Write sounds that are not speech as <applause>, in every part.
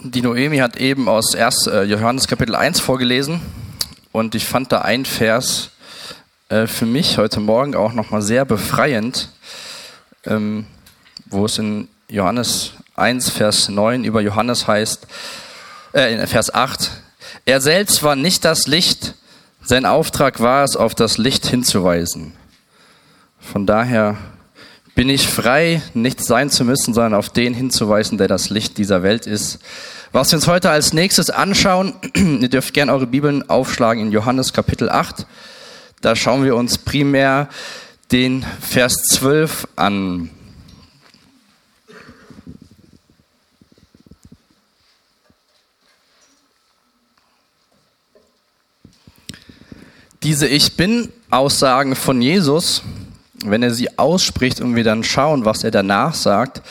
Die Noemi hat eben aus 1. Äh, Johannes Kapitel 1 vorgelesen und ich fand da ein Vers äh, für mich heute Morgen auch nochmal sehr befreiend, ähm, wo es in Johannes 1, Vers 9 über Johannes heißt, äh, in Vers 8, er selbst war nicht das Licht, sein Auftrag war es, auf das Licht hinzuweisen. Von daher bin ich frei, nicht sein zu müssen, sondern auf den hinzuweisen, der das Licht dieser Welt ist. Was wir uns heute als nächstes anschauen, <clears throat> ihr dürft gerne eure Bibeln aufschlagen in Johannes Kapitel 8. Da schauen wir uns primär den Vers 12 an. Diese Ich bin Aussagen von Jesus wenn er sie ausspricht und wir dann schauen, was er danach sagt,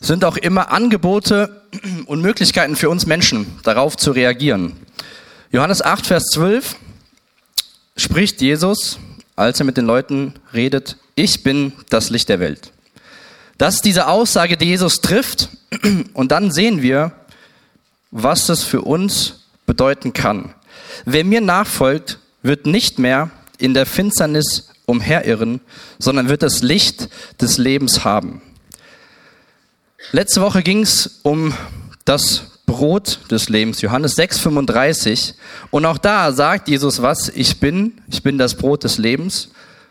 sind auch immer Angebote <clears throat> und Möglichkeiten für uns Menschen, darauf zu reagieren. Johannes 8, Vers 12 spricht Jesus, als er mit den Leuten redet, ich bin das Licht der Welt. Das ist diese Aussage, die Jesus trifft. <clears throat> Und dann sehen wir, was das für uns bedeuten kann. Wer mir nachfolgt, wird nicht mehr in der Finsternis umherirren, sondern wird das Licht des Lebens haben. Letzte Woche ging es um das Brot des Lebens, Johannes 6,35. Und auch da sagt Jesus was, ich bin, ich bin das Brot des Lebens.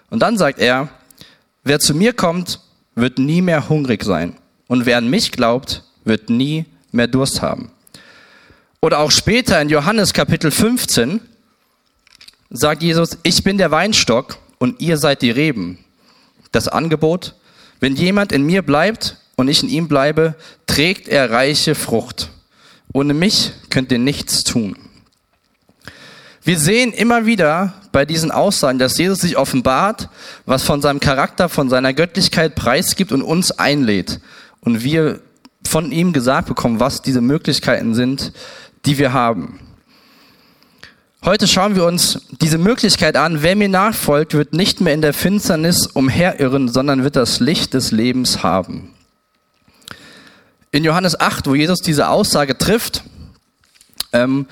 Und dann sagt er, wer zu mir kommt, wird nie mehr hungrig sein. Und wer an mich glaubt, wird nie mehr Durst haben. Oder auch später in Johannes Kapitel 15 sagt Jesus, ich bin der Weinstock und ihr seid die Reben. Das Angebot, wenn jemand in mir bleibt und ich in ihm bleibe, trägt er reiche Frucht. Ohne mich könnt ihr nichts tun. Wir sehen immer wieder bei diesen Aussagen, dass Jesus sich offenbart, was von seinem Charakter, von seiner Göttlichkeit preisgibt und uns einlädt. Und wir von ihm gesagt bekommen, was diese Möglichkeiten sind, die wir haben. Heute schauen wir uns diese Möglichkeit an. Wer mir nachfolgt, wird nicht mehr in der Finsternis umherirren, sondern wird das Licht des Lebens haben. In Johannes 8, wo Jesus diese Aussage trifft, ähm,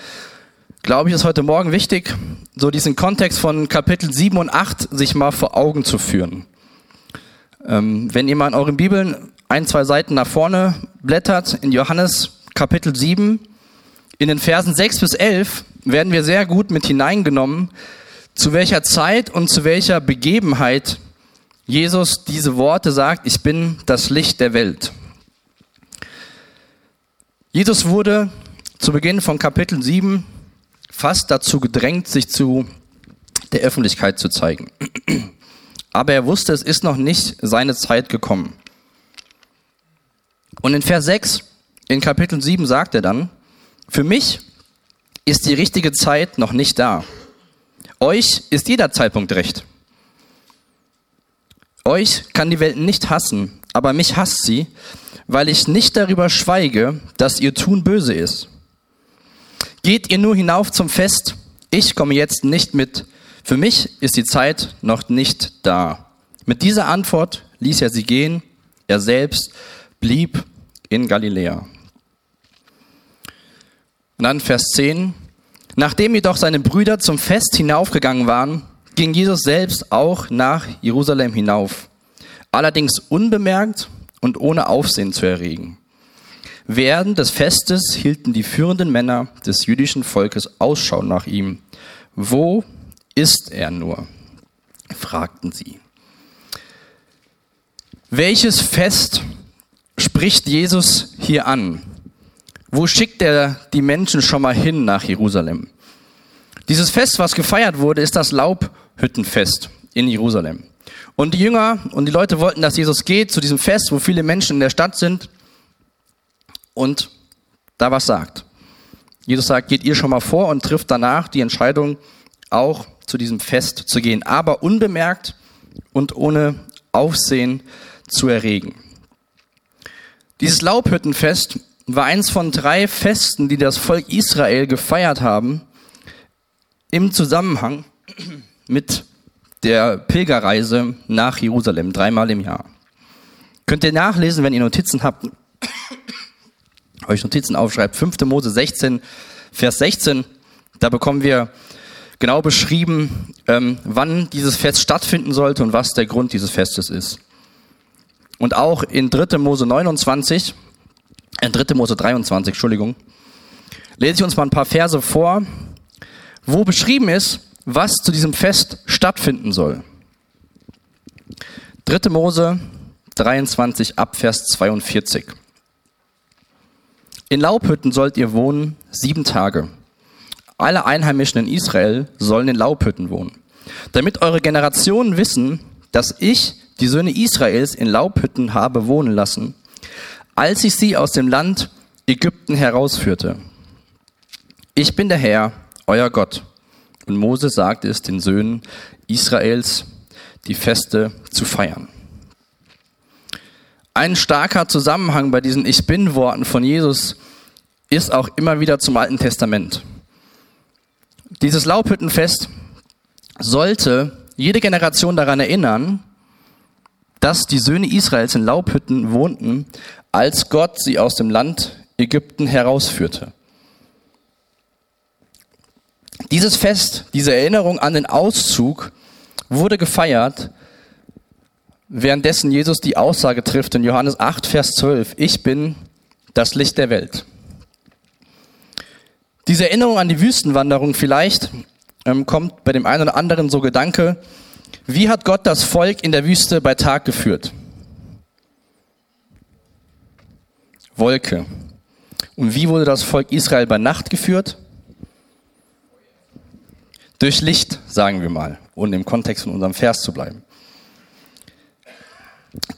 glaube ich, ist heute Morgen wichtig, so diesen Kontext von Kapitel 7 und 8 sich mal vor Augen zu führen. Ähm, wenn ihr mal in euren Bibeln ein, zwei Seiten nach vorne blättert, in Johannes Kapitel 7, in den Versen 6 bis 11, werden wir sehr gut mit hineingenommen, zu welcher Zeit und zu welcher Begebenheit Jesus diese Worte sagt, ich bin das Licht der Welt. Jesus wurde zu Beginn von Kapitel 7 fast dazu gedrängt, sich zu der Öffentlichkeit zu zeigen. Aber er wusste, es ist noch nicht seine Zeit gekommen. Und in Vers 6 in Kapitel 7 sagt er dann, für mich ist die richtige Zeit noch nicht da. Euch ist jeder Zeitpunkt recht. Euch kann die Welt nicht hassen, aber mich hasst sie, weil ich nicht darüber schweige, dass ihr Tun böse ist. Geht ihr nur hinauf zum Fest, ich komme jetzt nicht mit. Für mich ist die Zeit noch nicht da. Mit dieser Antwort ließ er sie gehen, er selbst blieb in Galiläa. Und dann Vers 10. Nachdem jedoch seine Brüder zum Fest hinaufgegangen waren, ging Jesus selbst auch nach Jerusalem hinauf, allerdings unbemerkt und ohne Aufsehen zu erregen. Während des Festes hielten die führenden Männer des jüdischen Volkes Ausschau nach ihm. Wo ist er nur? fragten sie. Welches Fest spricht Jesus hier an? Wo schickt er die Menschen schon mal hin nach Jerusalem? Dieses Fest, was gefeiert wurde, ist das Laubhüttenfest in Jerusalem. Und die Jünger und die Leute wollten, dass Jesus geht zu diesem Fest, wo viele Menschen in der Stadt sind und da was sagt. Jesus sagt, geht ihr schon mal vor und trifft danach die Entscheidung, auch zu diesem Fest zu gehen, aber unbemerkt und ohne Aufsehen zu erregen. Dieses Laubhüttenfest war eins von drei Festen, die das Volk Israel gefeiert haben, im Zusammenhang mit der Pilgerreise nach Jerusalem, dreimal im Jahr. Könnt ihr nachlesen, wenn ihr Notizen habt, euch Notizen aufschreibt, 5. Mose 16, Vers 16, da bekommen wir genau beschrieben, ähm, wann dieses Fest stattfinden sollte und was der Grund dieses Festes ist. Und auch in 3. Mose 29, äh, 3. Mose 23, Entschuldigung, lese ich uns mal ein paar Verse vor, wo beschrieben ist, was zu diesem Fest stattfinden soll. 3. Mose 23 ab Vers 42. In Laubhütten sollt ihr wohnen sieben Tage. Alle Einheimischen in Israel sollen in Laubhütten wohnen, damit eure Generationen wissen, dass ich die Söhne Israels in Laubhütten habe wohnen lassen, als ich sie aus dem Land Ägypten herausführte. Ich bin der Herr, euer Gott. Und Mose sagte es den Söhnen Israels, die Feste zu feiern. Ein starker Zusammenhang bei diesen Ich bin Worten von Jesus ist auch immer wieder zum Alten Testament. Dieses Laubhüttenfest sollte jede Generation daran erinnern, dass die Söhne Israels in Laubhütten wohnten, als Gott sie aus dem Land Ägypten herausführte. Dieses Fest, diese Erinnerung an den Auszug wurde gefeiert, währenddessen Jesus die Aussage trifft in Johannes 8, Vers 12, ich bin das Licht der Welt. Diese Erinnerung an die Wüstenwanderung vielleicht ähm, kommt bei dem einen oder anderen so Gedanke, wie hat Gott das Volk in der Wüste bei Tag geführt? Wolke. Und wie wurde das Volk Israel bei Nacht geführt? Durch Licht, sagen wir mal, und im Kontext von unserem Vers zu bleiben.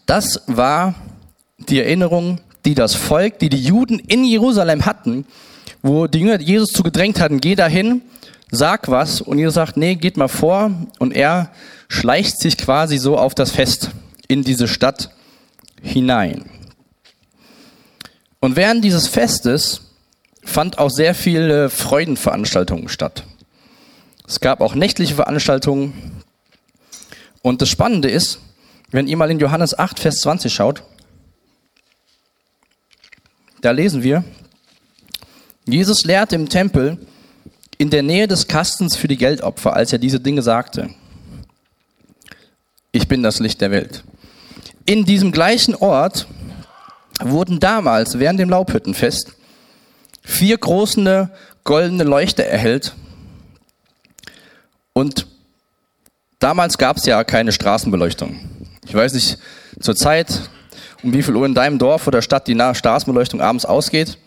Das war die Erinnerung, die das Volk, die die Juden in Jerusalem hatten, wo die Jünger Jesus zu gedrängt hatten, geh dahin, sag was, und Jesus sagt, nee, geht mal vor, und er schleicht sich quasi so auf das Fest in diese Stadt hinein. Und während dieses Festes fand auch sehr viele Freudenveranstaltungen statt. Es gab auch nächtliche Veranstaltungen. Und das Spannende ist, wenn ihr mal in Johannes 8, Vers 20 schaut, da lesen wir, Jesus lehrte im Tempel in der Nähe des Kastens für die Geldopfer, als er diese Dinge sagte. Bin das Licht der Welt. In diesem gleichen Ort wurden damals während dem Laubhüttenfest vier große goldene Leuchter erhellt, und damals gab es ja keine Straßenbeleuchtung. Ich weiß nicht zur Zeit, um wie viel Uhr in deinem Dorf oder Stadt die Straßenbeleuchtung abends ausgeht,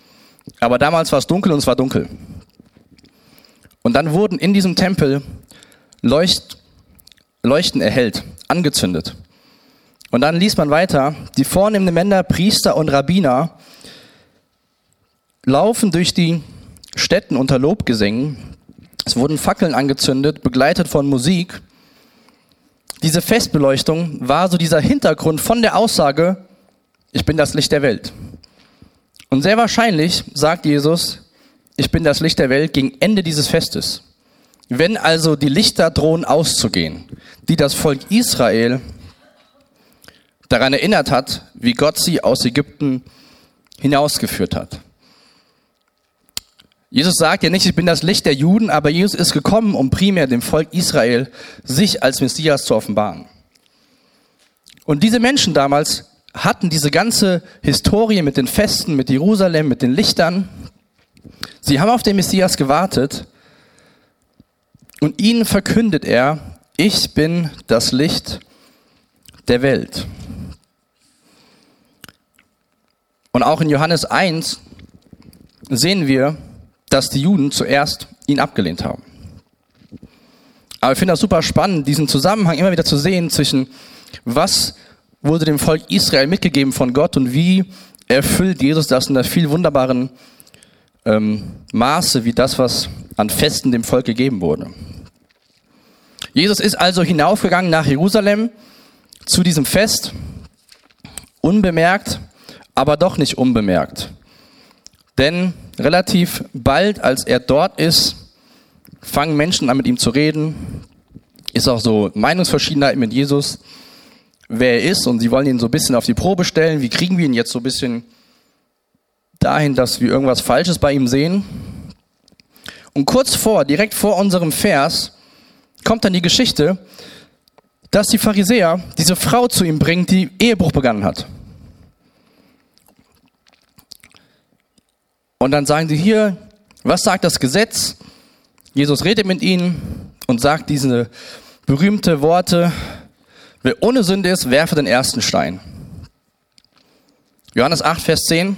aber damals war es dunkel und es war dunkel. Und dann wurden in diesem Tempel Leucht, Leuchten erhellt, angezündet. Und dann liest man weiter, die vornehmen Männer, Priester und Rabbiner laufen durch die Städten unter Lobgesängen es wurden Fackeln angezündet, begleitet von Musik. Diese Festbeleuchtung war so dieser Hintergrund von der Aussage, ich bin das Licht der Welt. Und sehr wahrscheinlich sagt Jesus, ich bin das Licht der Welt gegen Ende dieses Festes. Wenn also die Lichter drohen auszugehen, die das Volk Israel daran erinnert hat, wie Gott sie aus Ägypten hinausgeführt hat. Jesus sagt ja nicht, ich bin das Licht der Juden, aber Jesus ist gekommen, um primär dem Volk Israel sich als Messias zu offenbaren. Und diese Menschen damals hatten diese ganze Historie mit den Festen, mit Jerusalem, mit den Lichtern. Sie haben auf den Messias gewartet und ihnen verkündet er, ich bin das Licht der Welt. Und auch in Johannes 1 sehen wir, dass die Juden zuerst ihn abgelehnt haben. Aber ich finde das super spannend, diesen Zusammenhang immer wieder zu sehen zwischen, was wurde dem Volk Israel mitgegeben von Gott und wie erfüllt Jesus das in einer viel wunderbaren ähm, Maße wie das, was an Festen dem Volk gegeben wurde. Jesus ist also hinaufgegangen nach Jerusalem zu diesem Fest, unbemerkt, aber doch nicht unbemerkt. Denn relativ bald, als er dort ist, fangen Menschen an mit ihm zu reden. Ist auch so Meinungsverschiedenheit mit Jesus, wer er ist. Und sie wollen ihn so ein bisschen auf die Probe stellen. Wie kriegen wir ihn jetzt so ein bisschen dahin, dass wir irgendwas Falsches bei ihm sehen. Und kurz vor, direkt vor unserem Vers, kommt dann die Geschichte, dass die Pharisäer diese Frau zu ihm bringen, die Ehebruch begangen hat. Und dann sagen sie hier, was sagt das Gesetz? Jesus redet mit ihnen und sagt diese berühmte Worte, wer ohne Sünde ist, werfe den ersten Stein. Johannes 8, Vers 10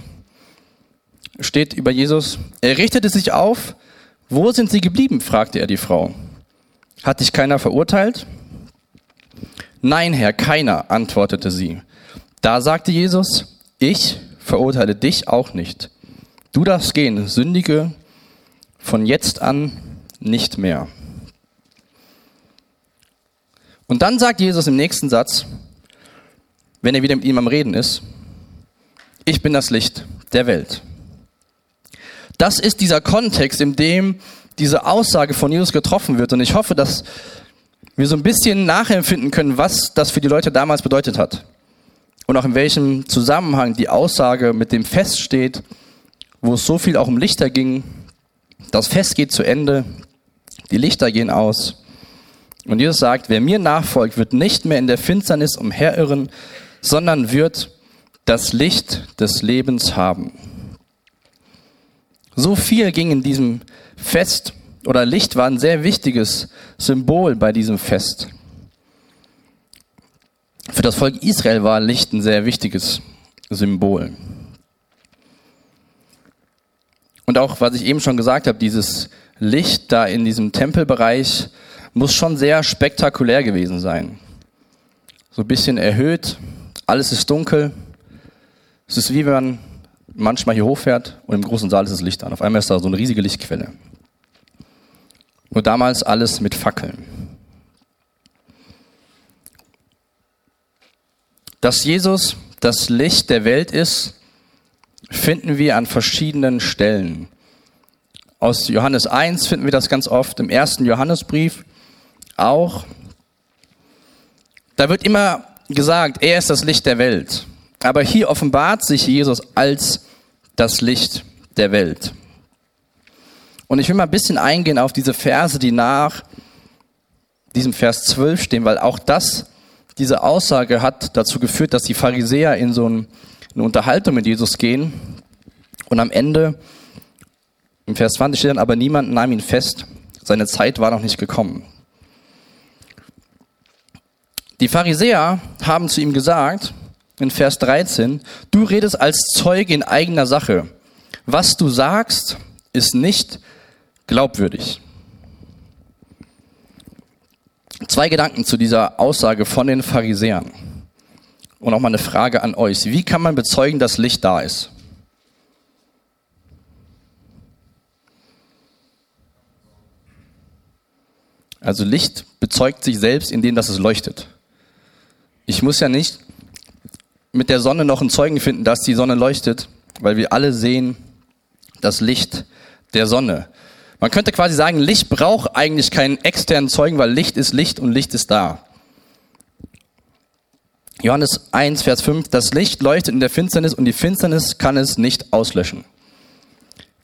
steht über Jesus, er richtete sich auf, wo sind sie geblieben? fragte er die Frau. Hat dich keiner verurteilt? Nein, Herr, keiner, antwortete sie. Da sagte Jesus, ich verurteile dich auch nicht. Du darfst gehen, sündige von jetzt an nicht mehr. Und dann sagt Jesus im nächsten Satz, wenn er wieder mit ihm am Reden ist, ich bin das Licht der Welt. Das ist dieser Kontext, in dem diese Aussage von Jesus getroffen wird. Und ich hoffe, dass wir so ein bisschen nachempfinden können, was das für die Leute damals bedeutet hat. Und auch in welchem Zusammenhang die Aussage mit dem Fest steht, wo es so viel auch um Lichter ging. Das Fest geht zu Ende, die Lichter gehen aus. Und Jesus sagt, wer mir nachfolgt, wird nicht mehr in der Finsternis umherirren, sondern wird das Licht des Lebens haben. So viel ging in diesem Fest oder Licht war ein sehr wichtiges Symbol bei diesem Fest. Für das Volk Israel war Licht ein sehr wichtiges Symbol. Und auch, was ich eben schon gesagt habe, dieses Licht da in diesem Tempelbereich muss schon sehr spektakulär gewesen sein. So ein bisschen erhöht, alles ist dunkel. Es ist wie wenn man manchmal hier hochfährt und im großen Saal ist das Licht an. Auf einmal ist da so eine riesige Lichtquelle. Und damals alles mit Fackeln. Dass Jesus das Licht der Welt ist, finden wir an verschiedenen Stellen. Aus Johannes 1 finden wir das ganz oft, im ersten Johannesbrief auch. Da wird immer gesagt, er ist das Licht der Welt. Aber hier offenbart sich Jesus als das Licht der Welt. Und ich will mal ein bisschen eingehen auf diese Verse, die nach diesem Vers 12 stehen, weil auch das, diese Aussage hat dazu geführt, dass die Pharisäer in so ein eine Unterhaltung mit Jesus gehen und am Ende, im Vers 20 steht dann, aber niemand nahm ihn fest, seine Zeit war noch nicht gekommen. Die Pharisäer haben zu ihm gesagt, in Vers 13, du redest als Zeuge in eigener Sache. Was du sagst, ist nicht glaubwürdig. Zwei Gedanken zu dieser Aussage von den Pharisäern. Und auch mal eine Frage an euch. Wie kann man bezeugen, dass Licht da ist? Also Licht bezeugt sich selbst, indem dass es leuchtet. Ich muss ja nicht mit der Sonne noch einen Zeugen finden, dass die Sonne leuchtet, weil wir alle sehen das Licht der Sonne. Man könnte quasi sagen, Licht braucht eigentlich keinen externen Zeugen, weil Licht ist Licht und Licht ist da. Johannes 1, Vers 5, das Licht leuchtet in der Finsternis und die Finsternis kann es nicht auslöschen.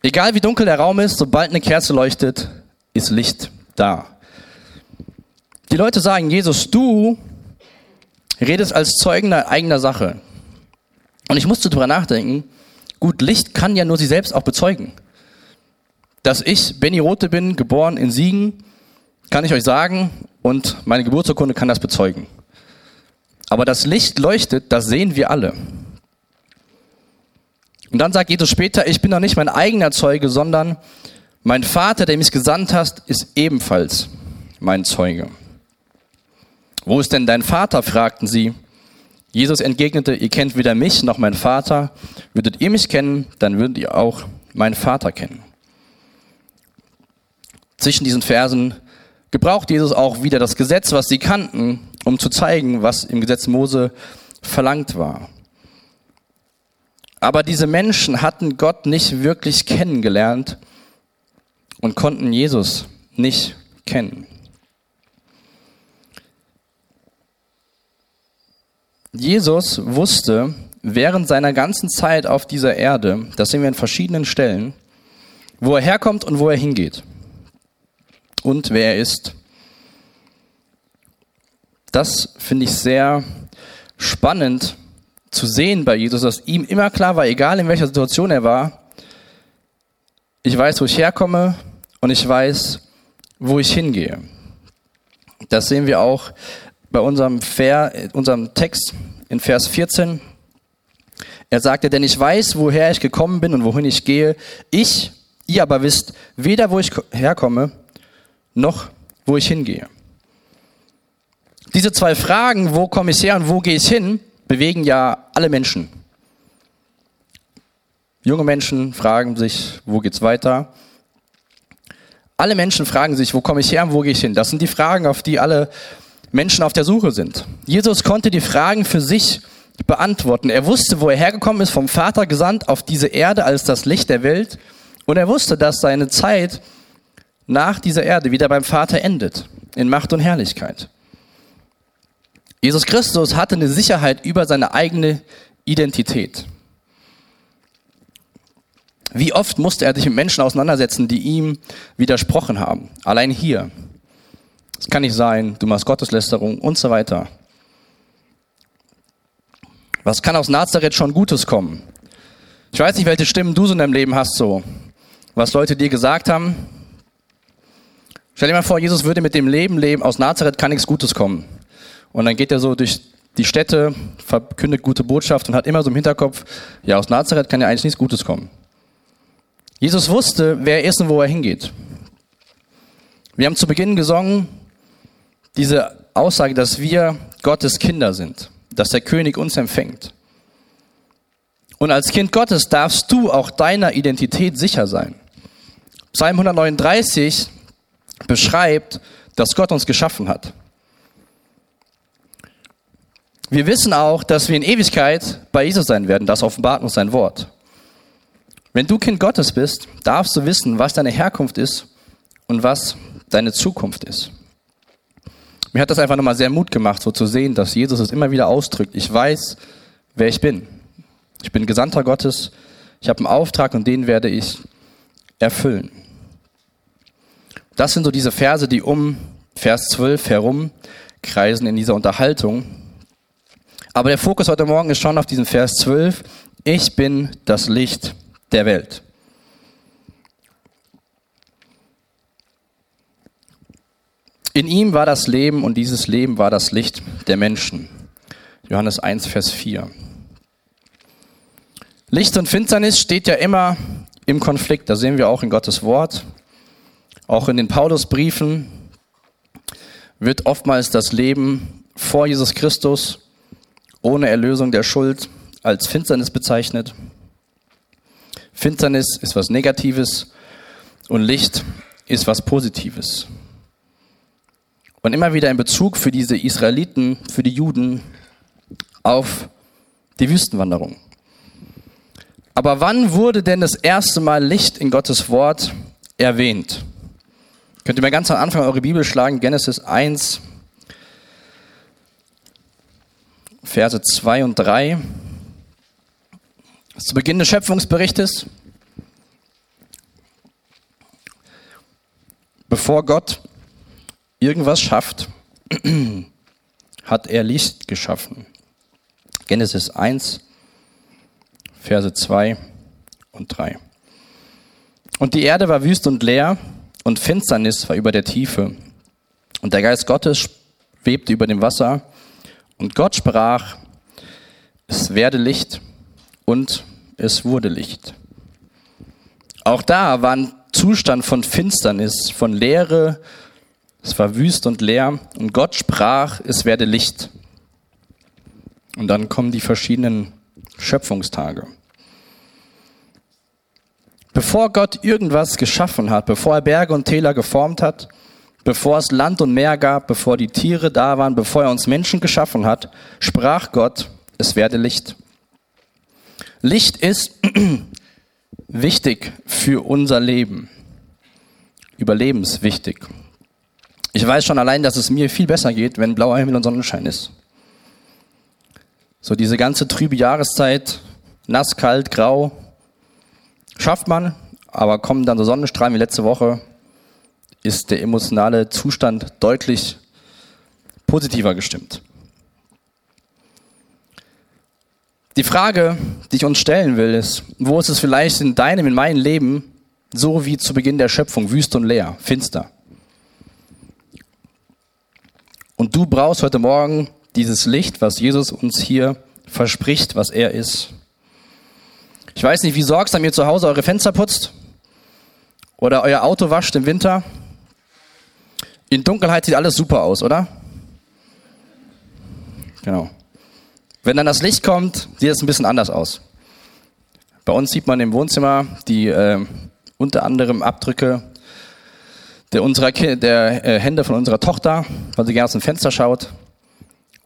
Egal wie dunkel der Raum ist, sobald eine Kerze leuchtet, ist Licht da. Die Leute sagen, Jesus, du redest als Zeugen eigener Sache. Und ich musste darüber nachdenken, gut, Licht kann ja nur sie selbst auch bezeugen. Dass ich Benny Rote bin, geboren in Siegen, kann ich euch sagen und meine Geburtsurkunde kann das bezeugen. Aber das Licht leuchtet, das sehen wir alle. Und dann sagt Jesus später, ich bin doch nicht mein eigener Zeuge, sondern mein Vater, der mich gesandt hat, ist ebenfalls mein Zeuge. Wo ist denn dein Vater? fragten sie. Jesus entgegnete, ihr kennt weder mich noch meinen Vater. Würdet ihr mich kennen, dann würdet ihr auch meinen Vater kennen. Zwischen diesen Versen gebraucht Jesus auch wieder das Gesetz, was sie kannten, um zu zeigen, was im Gesetz Mose verlangt war. Aber diese Menschen hatten Gott nicht wirklich kennengelernt und konnten Jesus nicht kennen. Jesus wusste, während seiner ganzen Zeit auf dieser Erde, das sehen wir in verschiedenen Stellen, wo er herkommt und wo er hingeht. Und wer er ist. Das finde ich sehr spannend zu sehen bei Jesus, dass ihm immer klar war, egal in welcher Situation er war, ich weiß, wo ich herkomme und ich weiß, wo ich hingehe. Das sehen wir auch bei unserem, Ver, unserem Text in Vers 14. Er sagte, denn ich weiß, woher ich gekommen bin und wohin ich gehe. Ich, ihr aber wisst weder, wo ich herkomme, noch wo ich hingehe. Diese zwei Fragen, wo komme ich her und wo gehe ich hin, bewegen ja alle Menschen. Junge Menschen fragen sich, wo geht's weiter? Alle Menschen fragen sich, wo komme ich her und wo gehe ich hin? Das sind die Fragen, auf die alle Menschen auf der Suche sind. Jesus konnte die Fragen für sich beantworten. Er wusste, wo er hergekommen ist, vom Vater gesandt auf diese Erde als das Licht der Welt. Und er wusste, dass seine Zeit nach dieser Erde wieder beim Vater endet, in Macht und Herrlichkeit. Jesus Christus hatte eine Sicherheit über seine eigene Identität. Wie oft musste er sich mit Menschen auseinandersetzen, die ihm widersprochen haben? Allein hier. Es kann nicht sein, du machst Gotteslästerung und so weiter. Was kann aus Nazareth schon Gutes kommen? Ich weiß nicht, welche Stimmen du so in deinem Leben hast, so. Was Leute dir gesagt haben. Stell dir mal vor, Jesus würde mit dem Leben leben, aus Nazareth kann nichts Gutes kommen. Und dann geht er so durch die Städte, verkündet gute Botschaft und hat immer so im Hinterkopf, ja, aus Nazareth kann ja eigentlich nichts Gutes kommen. Jesus wusste, wer er ist und wo er hingeht. Wir haben zu Beginn gesungen, diese Aussage, dass wir Gottes Kinder sind, dass der König uns empfängt. Und als Kind Gottes darfst du auch deiner Identität sicher sein. Psalm 139 beschreibt, dass Gott uns geschaffen hat. Wir wissen auch, dass wir in Ewigkeit bei Jesus sein werden. Das offenbart uns sein Wort. Wenn du Kind Gottes bist, darfst du wissen, was deine Herkunft ist und was deine Zukunft ist. Mir hat das einfach nochmal sehr Mut gemacht, so zu sehen, dass Jesus es immer wieder ausdrückt. Ich weiß, wer ich bin. Ich bin Gesandter Gottes. Ich habe einen Auftrag und den werde ich erfüllen. Das sind so diese Verse, die um Vers 12 herum kreisen in dieser Unterhaltung. Aber der Fokus heute Morgen ist schon auf diesen Vers 12. Ich bin das Licht der Welt. In ihm war das Leben und dieses Leben war das Licht der Menschen. Johannes 1, Vers 4. Licht und Finsternis steht ja immer im Konflikt. Da sehen wir auch in Gottes Wort. Auch in den Paulusbriefen wird oftmals das Leben vor Jesus Christus ohne Erlösung der Schuld als Finsternis bezeichnet. Finsternis ist was Negatives und Licht ist was Positives. Und immer wieder in Bezug für diese Israeliten, für die Juden auf die Wüstenwanderung. Aber wann wurde denn das erste Mal Licht in Gottes Wort erwähnt? Könnt ihr mal ganz am Anfang eure Bibel schlagen, Genesis 1, Verse 2 und 3. Zu Beginn des Schöpfungsberichtes, bevor Gott irgendwas schafft, <clears throat> hat er Licht geschaffen. Genesis 1, Verse 2 und 3. Und die Erde war wüst und leer und Finsternis war über der Tiefe. Und der Geist Gottes schwebte über dem Wasser. Und Gott sprach, es werde Licht und es wurde Licht. Auch da war ein Zustand von Finsternis, von Leere, es war wüst und leer und Gott sprach, es werde Licht. Und dann kommen die verschiedenen Schöpfungstage. Bevor Gott irgendwas geschaffen hat, bevor er Berge und Täler geformt hat, bevor es Land und Meer gab, bevor die Tiere da waren, bevor er uns Menschen geschaffen hat, sprach Gott, es werde Licht. Licht ist <clears throat> wichtig für unser Leben. Überlebenswichtig. Ich weiß schon allein, dass es mir viel besser geht, wenn blauer Himmel und Sonnenschein ist. So diese ganze trübe Jahreszeit, nass, kalt, grau, schafft man, aber kommen dann so Sonnenstrahlen wie letzte Woche, ist der emotionale Zustand deutlich positiver gestimmt. Die Frage, die ich uns stellen will, ist, wo ist es vielleicht in deinem, in meinem Leben so wie zu Beginn der Schöpfung, wüst und leer, finster? Und du brauchst heute Morgen dieses Licht, was Jesus uns hier verspricht, was er ist. Ich weiß nicht, wie sorgsam ihr zu Hause eure Fenster putzt oder euer Auto wascht im Winter. In Dunkelheit sieht alles super aus, oder? Genau. Wenn dann das Licht kommt, sieht es ein bisschen anders aus. Bei uns sieht man im Wohnzimmer die äh, unter anderem Abdrücke der, unserer, der äh, Hände von unserer Tochter, weil sie gerne aus dem Fenster schaut.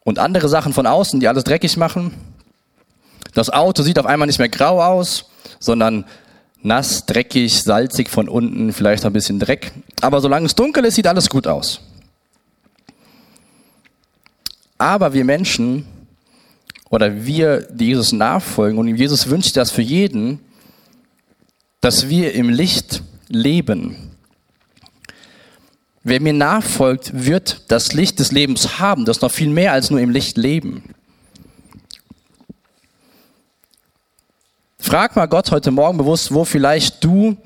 Und andere Sachen von außen, die alles dreckig machen. Das Auto sieht auf einmal nicht mehr grau aus, sondern nass, dreckig, salzig von unten, vielleicht ein bisschen Dreck. Aber solange es dunkel ist, sieht alles gut aus. Aber wir Menschen oder wir, die Jesus nachfolgen und Jesus wünscht das für jeden, dass wir im Licht leben. Wer mir nachfolgt, wird das Licht des Lebens haben, das noch viel mehr als nur im Licht leben. Frag mal Gott heute Morgen bewusst, wo vielleicht du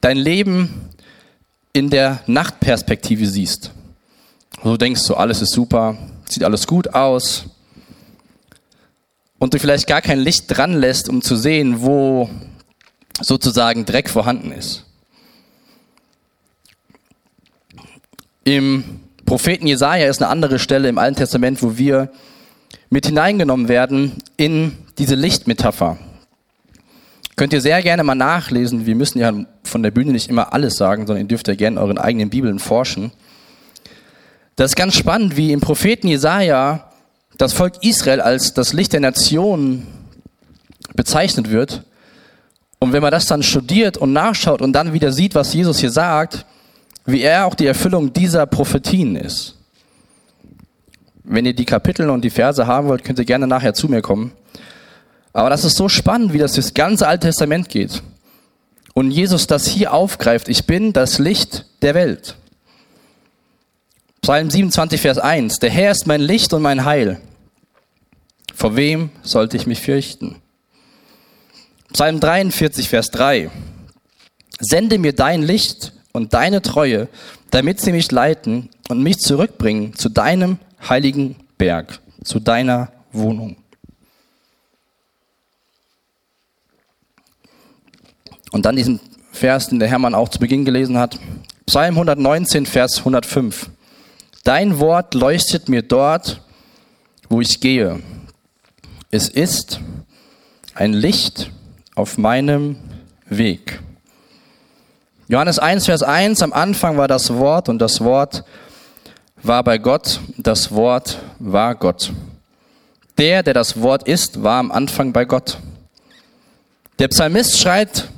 dein Leben in der Nachtperspektive siehst. Du denkst so, alles ist super, sieht alles gut aus. Und du vielleicht gar kein Licht dran lässt, um zu sehen, wo sozusagen Dreck vorhanden ist. Im Propheten Jesaja ist eine andere Stelle im Alten Testament, wo wir mit hineingenommen werden in diese Lichtmetapher. Könnt ihr sehr gerne mal nachlesen. Wir müssen ja von der Bühne nicht immer alles sagen, sondern ihr dürft ja gerne euren eigenen Bibeln forschen. Das ist ganz spannend, wie im Propheten Jesaja das Volk Israel als das Licht der Nation bezeichnet wird. Und wenn man das dann studiert und nachschaut und dann wieder sieht, was Jesus hier sagt, wie er auch die Erfüllung dieser Prophetien ist. Wenn ihr die Kapitel und die Verse haben wollt, könnt ihr gerne nachher zu mir kommen. Aber das ist so spannend, wie das das ganze Alte Testament geht. Und Jesus das hier aufgreift. Ich bin das Licht der Welt. Psalm 27, Vers 1. Der Herr ist mein Licht und mein Heil. Vor wem sollte ich mich fürchten? Psalm 43, Vers 3. Sende mir dein Licht und deine Treue, damit sie mich leiten und mich zurückbringen zu deinem heiligen Berg, zu deiner Wohnung. Und dann diesen Vers, den der Hermann auch zu Beginn gelesen hat. Psalm 119, Vers 105. Dein Wort leuchtet mir dort, wo ich gehe. Es ist ein Licht auf meinem Weg. Johannes 1, Vers 1, am Anfang war das Wort und das Wort war bei Gott, das Wort war Gott. Der, der das Wort ist, war am Anfang bei Gott. Der Psalmist schreit,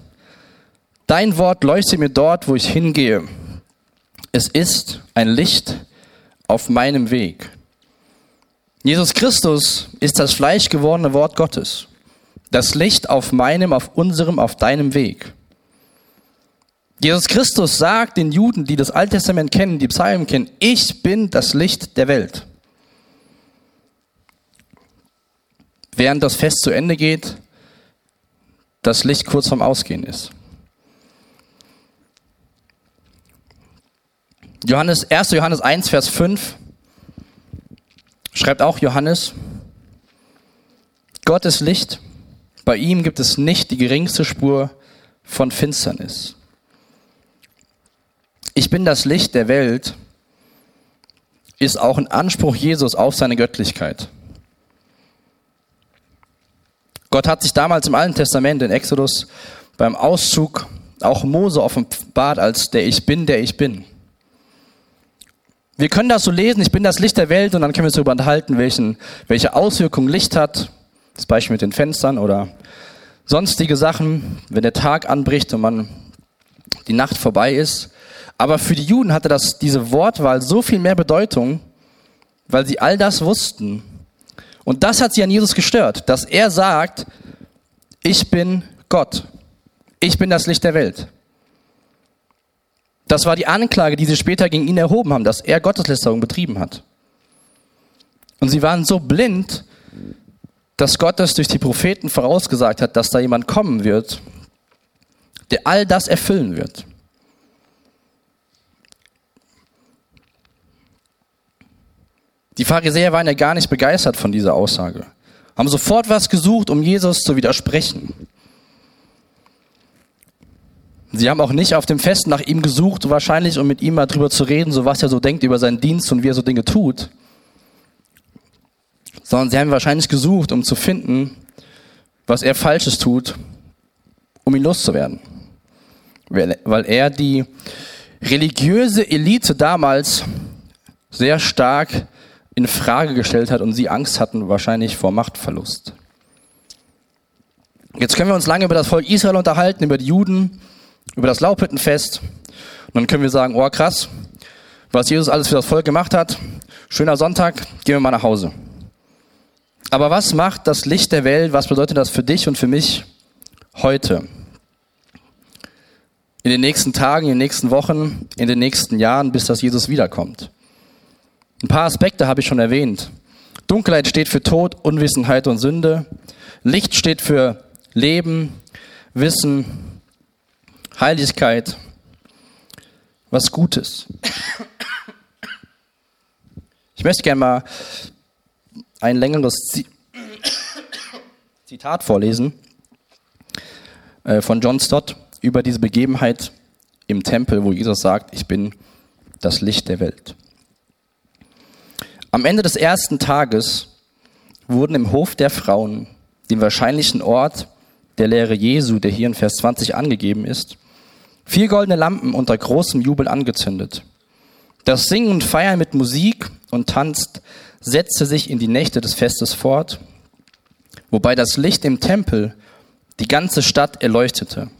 dein Wort leuchtet mir dort, wo ich hingehe. Es ist ein Licht auf meinem Weg. Jesus Christus ist das fleischgewordene Wort Gottes das Licht auf meinem, auf unserem, auf deinem Weg. Jesus Christus sagt den Juden, die das Alte Testament kennen, die Psalmen kennen, ich bin das Licht der Welt. Während das Fest zu Ende geht, das Licht kurz vorm Ausgehen ist. Johannes, 1. Johannes 1, Vers 5 schreibt auch Johannes, Gott ist Licht bei ihm gibt es nicht die geringste Spur von Finsternis. Ich bin das Licht der Welt ist auch ein Anspruch Jesus auf seine Göttlichkeit. Gott hat sich damals im Alten Testament, in Exodus, beim Auszug auch Mose offenbart als der Ich bin, der ich bin. Wir können das so lesen, ich bin das Licht der Welt und dann können wir uns darüber unterhalten, welchen, welche Auswirkungen Licht hat, das Beispiel mit den Fenstern oder sonstige Sachen, wenn der Tag anbricht und man die Nacht vorbei ist. Aber für die Juden hatte das, diese Wortwahl so viel mehr Bedeutung, weil sie all das wussten Und das hat sie an Jesus gestört, dass er sagt, ich bin Gott. Ich bin das Licht der Welt. Das war die Anklage, die sie später gegen ihn erhoben haben, dass er Gotteslästerung betrieben hat. Und sie waren so blind, dass Gott es durch die Propheten vorausgesagt hat, dass da jemand kommen wird, der all das erfüllen wird. Die Pharisäer waren ja gar nicht begeistert von dieser Aussage, haben sofort was gesucht, um Jesus zu widersprechen. Sie haben auch nicht auf dem Fest nach ihm gesucht, wahrscheinlich um mit ihm mal drüber zu reden, so was er so denkt über seinen Dienst und wie er so Dinge tut, sondern sie haben wahrscheinlich gesucht, um zu finden, was er Falsches tut, um ihn loszuwerden. Weil er die religiöse Elite damals sehr stark in Frage gestellt hat und sie Angst hatten wahrscheinlich vor Machtverlust. Jetzt können wir uns lange über das Volk Israel unterhalten, über die Juden, über das Laubhüttenfest. Und dann können wir sagen, oh krass, was Jesus alles für das Volk gemacht hat. Schöner Sonntag, gehen wir mal nach Hause. Aber was macht das Licht der Welt, was bedeutet das für dich und für mich heute? In den nächsten Tagen, in den nächsten Wochen, in den nächsten Jahren, bis das Jesus wiederkommt. Ein paar Aspekte habe ich schon erwähnt. Dunkelheit steht für Tod, Unwissenheit und Sünde. Licht steht für Leben, Wissen, Heiligkeit, was Gutes. Ich möchte gerne mal ein längeres Zitat vorlesen äh, von John Stott über diese Begebenheit im Tempel, wo Jesus sagt, ich bin das Licht der Welt. Am Ende des ersten Tages wurden im Hof der Frauen, dem wahrscheinlichen Ort der Lehre Jesu, der hier in Vers 20 angegeben ist, vier goldene Lampen unter großem Jubel angezündet. Das Singen und Feiern mit Musik und Tanz setzte sich in die Nächte des Festes fort, wobei das Licht im Tempel die ganze Stadt erleuchtete.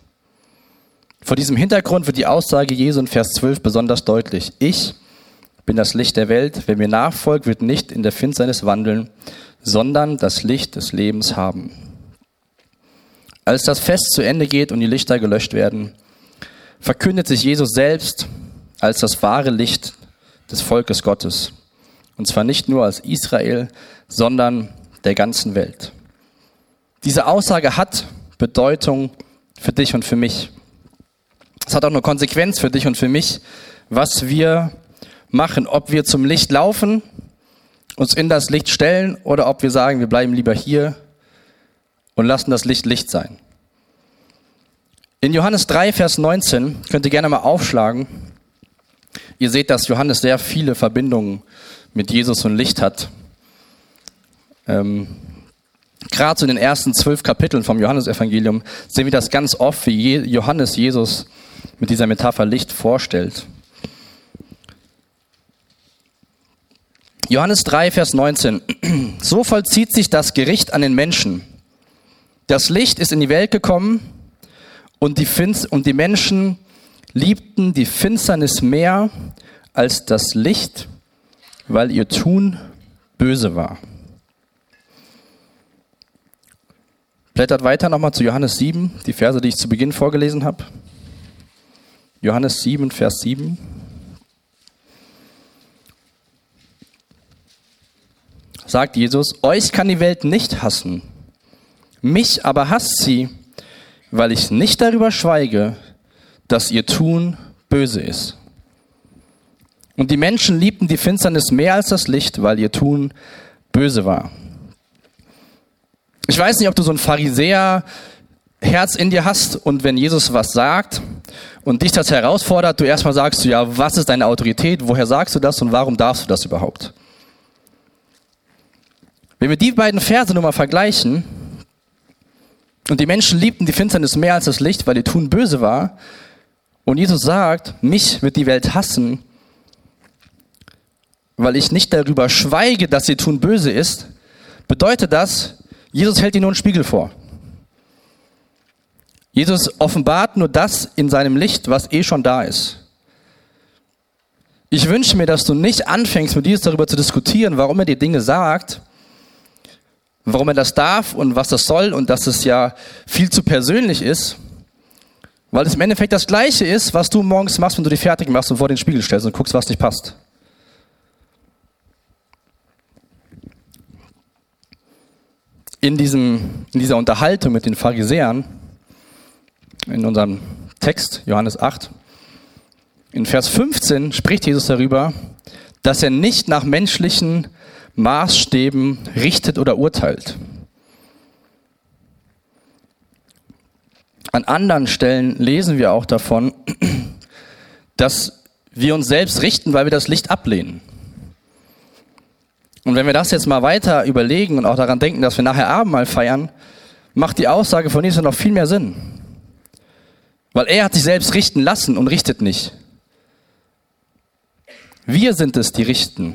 Vor diesem Hintergrund wird die Aussage Jesu in Vers 12 besonders deutlich. Ich bin das Licht der Welt. Wer mir nachfolgt, wird nicht in der Finsternis wandeln, sondern das Licht des Lebens haben. Als das Fest zu Ende geht und die Lichter gelöscht werden, verkündet sich Jesus selbst als das wahre Licht des Volkes Gottes. Und zwar nicht nur als Israel, sondern der ganzen Welt. Diese Aussage hat Bedeutung für dich und für mich. Es hat auch eine Konsequenz für dich und für mich, was wir machen, ob wir zum Licht laufen, uns in das Licht stellen oder ob wir sagen, wir bleiben lieber hier und lassen das Licht Licht sein. In Johannes 3, Vers 19 könnt ihr gerne mal aufschlagen. Ihr seht, dass Johannes sehr viele Verbindungen mit Jesus und Licht hat. Ähm, Gerade so in den ersten zwölf Kapiteln vom Johannesevangelium sehen wir das ganz oft, wie Johannes Jesus mit dieser Metapher Licht vorstellt. Johannes 3, Vers 19. <clears throat> So vollzieht sich das Gericht an den Menschen. Das Licht ist in die Welt gekommen und die, Finst und die Menschen liebten die Finsternis mehr als das Licht, weil ihr Tun böse war. Blättert weiter nochmal zu Johannes 7, die Verse, die ich zu Beginn vorgelesen habe. Johannes 7, Vers 7. sagt Jesus, euch kann die Welt nicht hassen, mich aber hasst sie, weil ich nicht darüber schweige, dass ihr Tun böse ist. Und die Menschen liebten die Finsternis mehr als das Licht, weil ihr Tun böse war. Ich weiß nicht, ob du so ein Pharisäer Herz in dir hast und wenn Jesus was sagt und dich das herausfordert, du erstmal sagst ja, was ist deine Autorität, woher sagst du das und warum darfst du das überhaupt? Wenn wir die beiden Verse nur mal vergleichen, und die Menschen liebten die Finsternis mehr als das Licht, weil ihr Tun böse war, und Jesus sagt, mich wird die Welt hassen, weil ich nicht darüber schweige, dass ihr Tun böse ist, bedeutet das, Jesus hält dir nur einen Spiegel vor. Jesus offenbart nur das in seinem Licht, was eh schon da ist. Ich wünsche mir, dass du nicht anfängst, mit Jesus darüber zu diskutieren, warum er dir Dinge sagt, warum er das darf und was das soll und dass es ja viel zu persönlich ist, weil es im Endeffekt das Gleiche ist, was du morgens machst, wenn du dich fertig machst und vor den Spiegel stellst und guckst, was nicht passt. In, diesem, in dieser Unterhaltung mit den Pharisäern, in unserem Text, Johannes 8, in Vers 15 spricht Jesus darüber, dass er nicht nach menschlichen Maßstäben richtet oder urteilt. An anderen Stellen lesen wir auch davon, dass wir uns selbst richten, weil wir das Licht ablehnen. Und wenn wir das jetzt mal weiter überlegen und auch daran denken, dass wir nachher Abendmahl feiern, macht die Aussage von Jesus noch viel mehr Sinn. Weil er hat sich selbst richten lassen und richtet nicht. Wir sind es, die richten.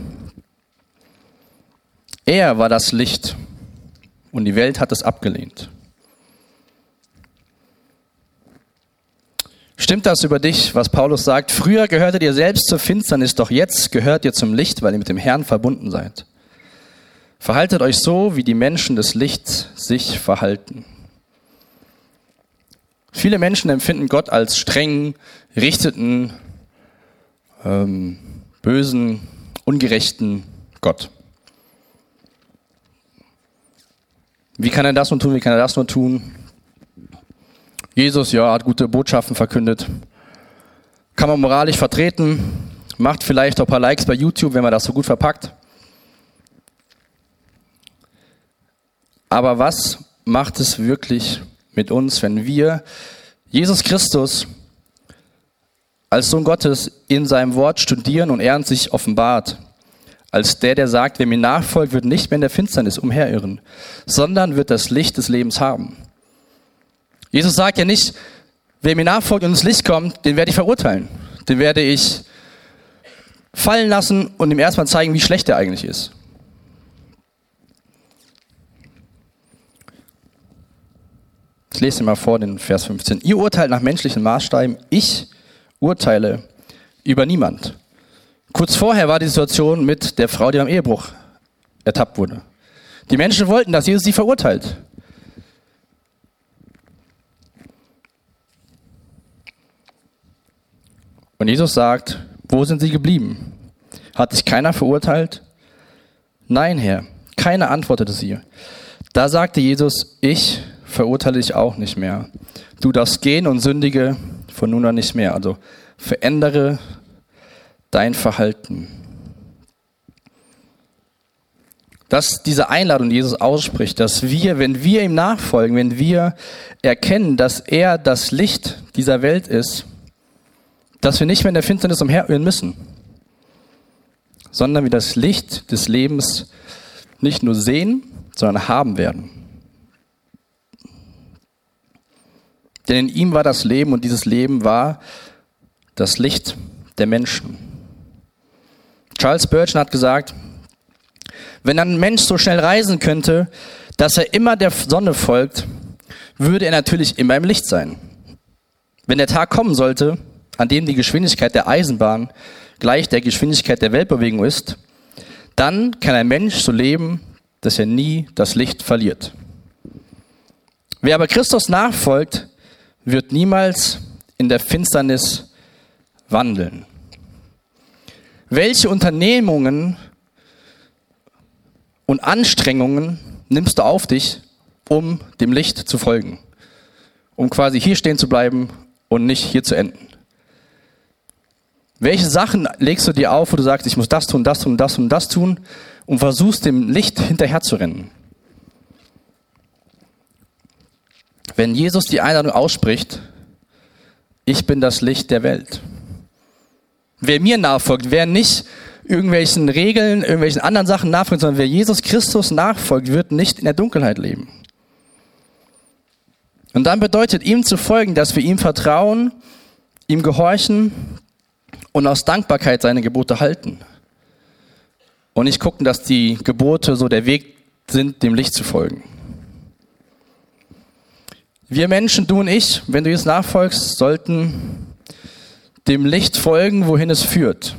Er war das Licht und die Welt hat es abgelehnt. Stimmt das über dich, was Paulus sagt? Früher gehörtet ihr selbst zur Finsternis, doch jetzt gehört ihr zum Licht, weil ihr mit dem Herrn verbunden seid. Verhaltet euch so, wie die Menschen des Lichts sich verhalten. Viele Menschen empfinden Gott als streng, richteten, ähm, bösen, ungerechten Gott. Wie kann er das nur tun? Wie kann er das nur tun? Jesus, ja, hat gute Botschaften verkündet. Kann man moralisch vertreten, macht vielleicht auch ein paar Likes bei YouTube, wenn man das so gut verpackt. Aber was macht es wirklich mit uns, wenn wir Jesus Christus als Sohn Gottes in seinem Wort studieren und er sich offenbart? Als der, der sagt, wer mir nachfolgt, wird nicht mehr in der Finsternis umherirren, sondern wird das Licht des Lebens haben. Jesus sagt ja nicht, wer mir nachfolgt und ins Licht kommt, den werde ich verurteilen. Den werde ich fallen lassen und ihm erstmal zeigen, wie schlecht er eigentlich ist. Ich lese mal vor den Vers 15. Ihr urteilt nach menschlichen Maßstäben, ich urteile über niemand. Kurz vorher war die Situation mit der Frau, die am Ehebruch ertappt wurde. Die Menschen wollten, dass Jesus sie verurteilt. Und Jesus sagt, wo sind sie geblieben? Hat sich keiner verurteilt? Nein, Herr, keiner antwortete sie. Da sagte Jesus, ich verurteile dich auch nicht mehr. Du darfst gehen und sündige von nun an nicht mehr. Also verändere dein Verhalten. Dass diese Einladung Jesus ausspricht, dass wir, wenn wir ihm nachfolgen, wenn wir erkennen, dass er das Licht dieser Welt ist, dass wir nicht mehr in der Finsternis umherirren müssen, sondern wir das Licht des Lebens nicht nur sehen, sondern haben werden. Denn in ihm war das Leben und dieses Leben war das Licht der Menschen. Charles Spurgeon hat gesagt, wenn ein Mensch so schnell reisen könnte, dass er immer der Sonne folgt, würde er natürlich immer im Licht sein. Wenn der Tag kommen sollte, an dem die Geschwindigkeit der Eisenbahn gleich der Geschwindigkeit der Weltbewegung ist, dann kann ein Mensch so leben, dass er nie das Licht verliert. Wer aber Christus nachfolgt, wird niemals in der Finsternis wandeln. Welche Unternehmungen und Anstrengungen nimmst du auf dich, um dem Licht zu folgen? Um quasi hier stehen zu bleiben und nicht hier zu enden. Welche Sachen legst du dir auf, wo du sagst, ich muss das tun, das tun, das tun, das tun und versuchst dem Licht hinterher zu rennen? Wenn Jesus die Einladung ausspricht, ich bin das Licht der Welt. Wer mir nachfolgt, wer nicht irgendwelchen Regeln, irgendwelchen anderen Sachen nachfolgt, sondern wer Jesus Christus nachfolgt, wird nicht in der Dunkelheit leben. Und dann bedeutet ihm zu folgen, dass wir ihm vertrauen, ihm gehorchen und aus Dankbarkeit seine Gebote halten. Und nicht gucken, dass die Gebote so der Weg sind, dem Licht zu folgen. Wir Menschen, du und ich, wenn du jetzt nachfolgst, sollten dem Licht folgen, wohin es führt.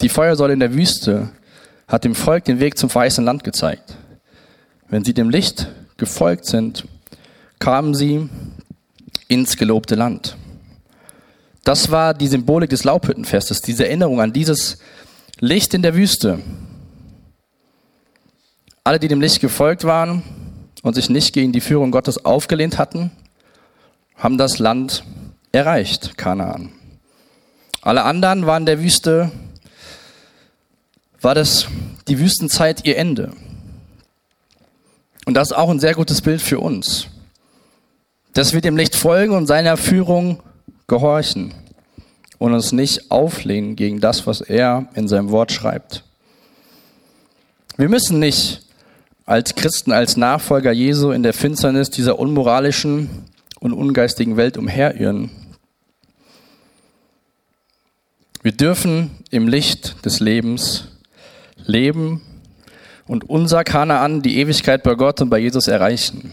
Die Feuersäule in der Wüste hat dem Volk den Weg zum verheißenen Land gezeigt. Wenn sie dem Licht gefolgt sind, kamen sie ins gelobte Land. Das war die Symbolik des Laubhüttenfestes, diese Erinnerung an dieses Licht in der Wüste. Alle, die dem Licht gefolgt waren und sich nicht gegen die Führung Gottes aufgelehnt hatten, haben das Land erreicht, Kanaan. Alle anderen waren der Wüste, war das die Wüstenzeit ihr Ende. Und das ist auch ein sehr gutes Bild für uns, dass wir dem Licht folgen und seiner Führung gehorchen und uns nicht auflehnen gegen das, was er in seinem Wort schreibt. Wir müssen nicht als Christen, als Nachfolger Jesu in der Finsternis dieser unmoralischen und ungeistigen Welt umherirren. Wir dürfen im Licht des Lebens leben und unser Kanaan, die Ewigkeit bei Gott und bei Jesus erreichen.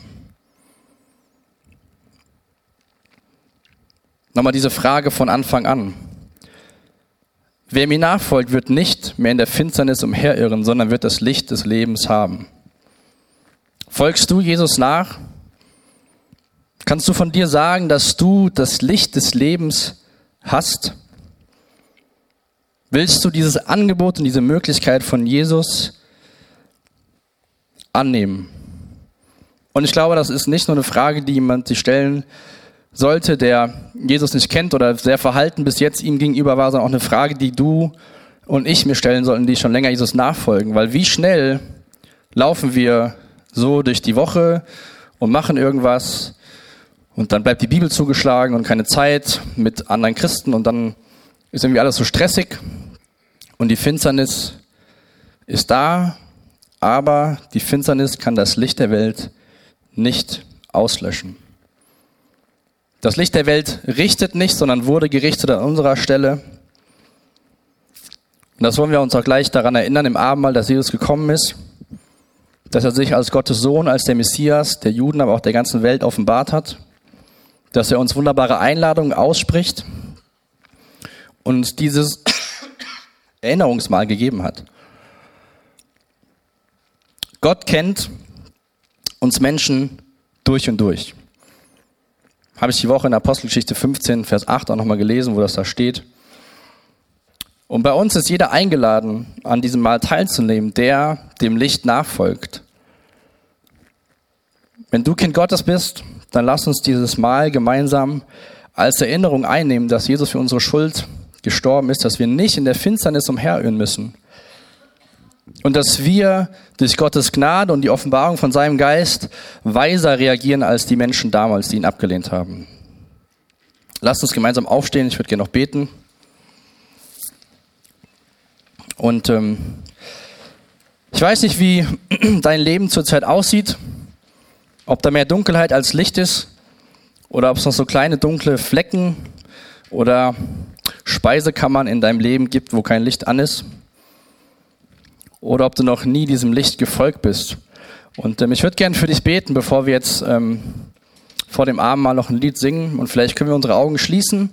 Nochmal diese Frage von Anfang an. Wer mir nachfolgt, wird nicht mehr in der Finsternis umherirren, sondern wird das Licht des Lebens haben. Folgst du Jesus nach? Kannst du von dir sagen, dass du das Licht des Lebens hast? Willst du dieses Angebot und diese Möglichkeit von Jesus annehmen? Und ich glaube, das ist nicht nur eine Frage, die jemand sich stellen sollte, der Jesus nicht kennt oder sehr verhalten bis jetzt ihm gegenüber war, sondern auch eine Frage, die du und ich mir stellen sollten, die schon länger Jesus nachfolgen. Weil wie schnell laufen wir so durch die Woche und machen irgendwas und dann bleibt die Bibel zugeschlagen und keine Zeit mit anderen Christen und dann ist irgendwie alles so stressig und die Finsternis ist da, aber die Finsternis kann das Licht der Welt nicht auslöschen. Das Licht der Welt richtet nicht, sondern wurde gerichtet an unserer Stelle. Und das wollen wir uns auch gleich daran erinnern im Abendmahl, dass Jesus gekommen ist, dass er sich als Gottes Sohn, als der Messias der Juden, aber auch der ganzen Welt offenbart hat, dass er uns wunderbare Einladungen ausspricht uns dieses Erinnerungsmahl gegeben hat. Gott kennt uns Menschen durch und durch. Habe ich die Woche in Apostelgeschichte 15, Vers 8 auch nochmal gelesen, wo das da steht. Und bei uns ist jeder eingeladen, an diesem Mal teilzunehmen, der dem Licht nachfolgt. Wenn du Kind Gottes bist, dann lass uns dieses Mal gemeinsam als Erinnerung einnehmen, dass Jesus für unsere Schuld gestorben ist, dass wir nicht in der Finsternis umherirren müssen. Und dass wir durch Gottes Gnade und die Offenbarung von seinem Geist weiser reagieren als die Menschen damals, die ihn abgelehnt haben. Lasst uns gemeinsam aufstehen, ich würde gerne noch beten. Und ähm, ich weiß nicht, wie <clears throat> dein Leben zurzeit aussieht, ob da mehr Dunkelheit als Licht ist oder ob es noch so kleine dunkle Flecken oder Speisekammern in deinem Leben gibt, wo kein Licht an ist oder ob du noch nie diesem Licht gefolgt bist. Und ähm, ich würde gerne für dich beten, bevor wir jetzt ähm, vor dem Abend mal noch ein Lied singen und vielleicht können wir unsere Augen schließen.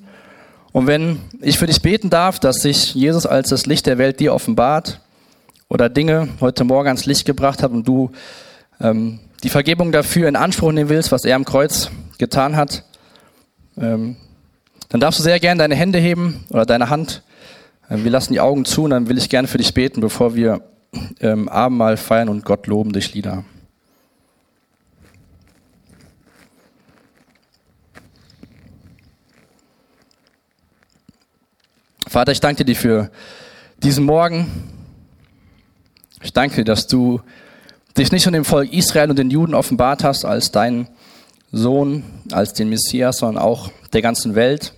Und wenn ich für dich beten darf, dass sich Jesus als das Licht der Welt dir offenbart oder Dinge heute Morgen ans Licht gebracht hat und du ähm, die Vergebung dafür in Anspruch nehmen willst, was er am Kreuz getan hat, ähm, dann darfst du sehr gerne deine Hände heben oder deine Hand. Ähm, wir lassen die Augen zu und dann will ich gerne für dich beten, bevor wir ähm, Abendmahl feiern und Gott loben durch Lieder. Vater, ich danke dir für diesen Morgen. Ich danke dir, dass du dich nicht nur dem Volk Israel und den Juden offenbart hast als dein Sohn, als den Messias, sondern auch der ganzen Welt.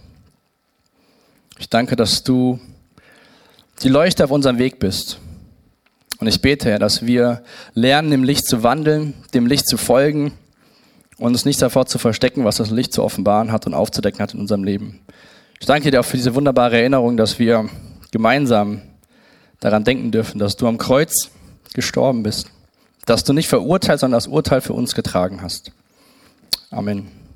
Ich danke, dass du die Leuchte auf unserem Weg bist. Und ich bete, Herr, dass wir lernen, im Licht zu wandeln, dem Licht zu folgen und uns nicht davor zu verstecken, was das Licht zu offenbaren hat und aufzudecken hat in unserem Leben. Ich danke dir auch für diese wunderbare Erinnerung, dass wir gemeinsam daran denken dürfen, dass du am Kreuz gestorben bist, dass du nicht verurteilt, sondern das Urteil für uns getragen hast. Amen.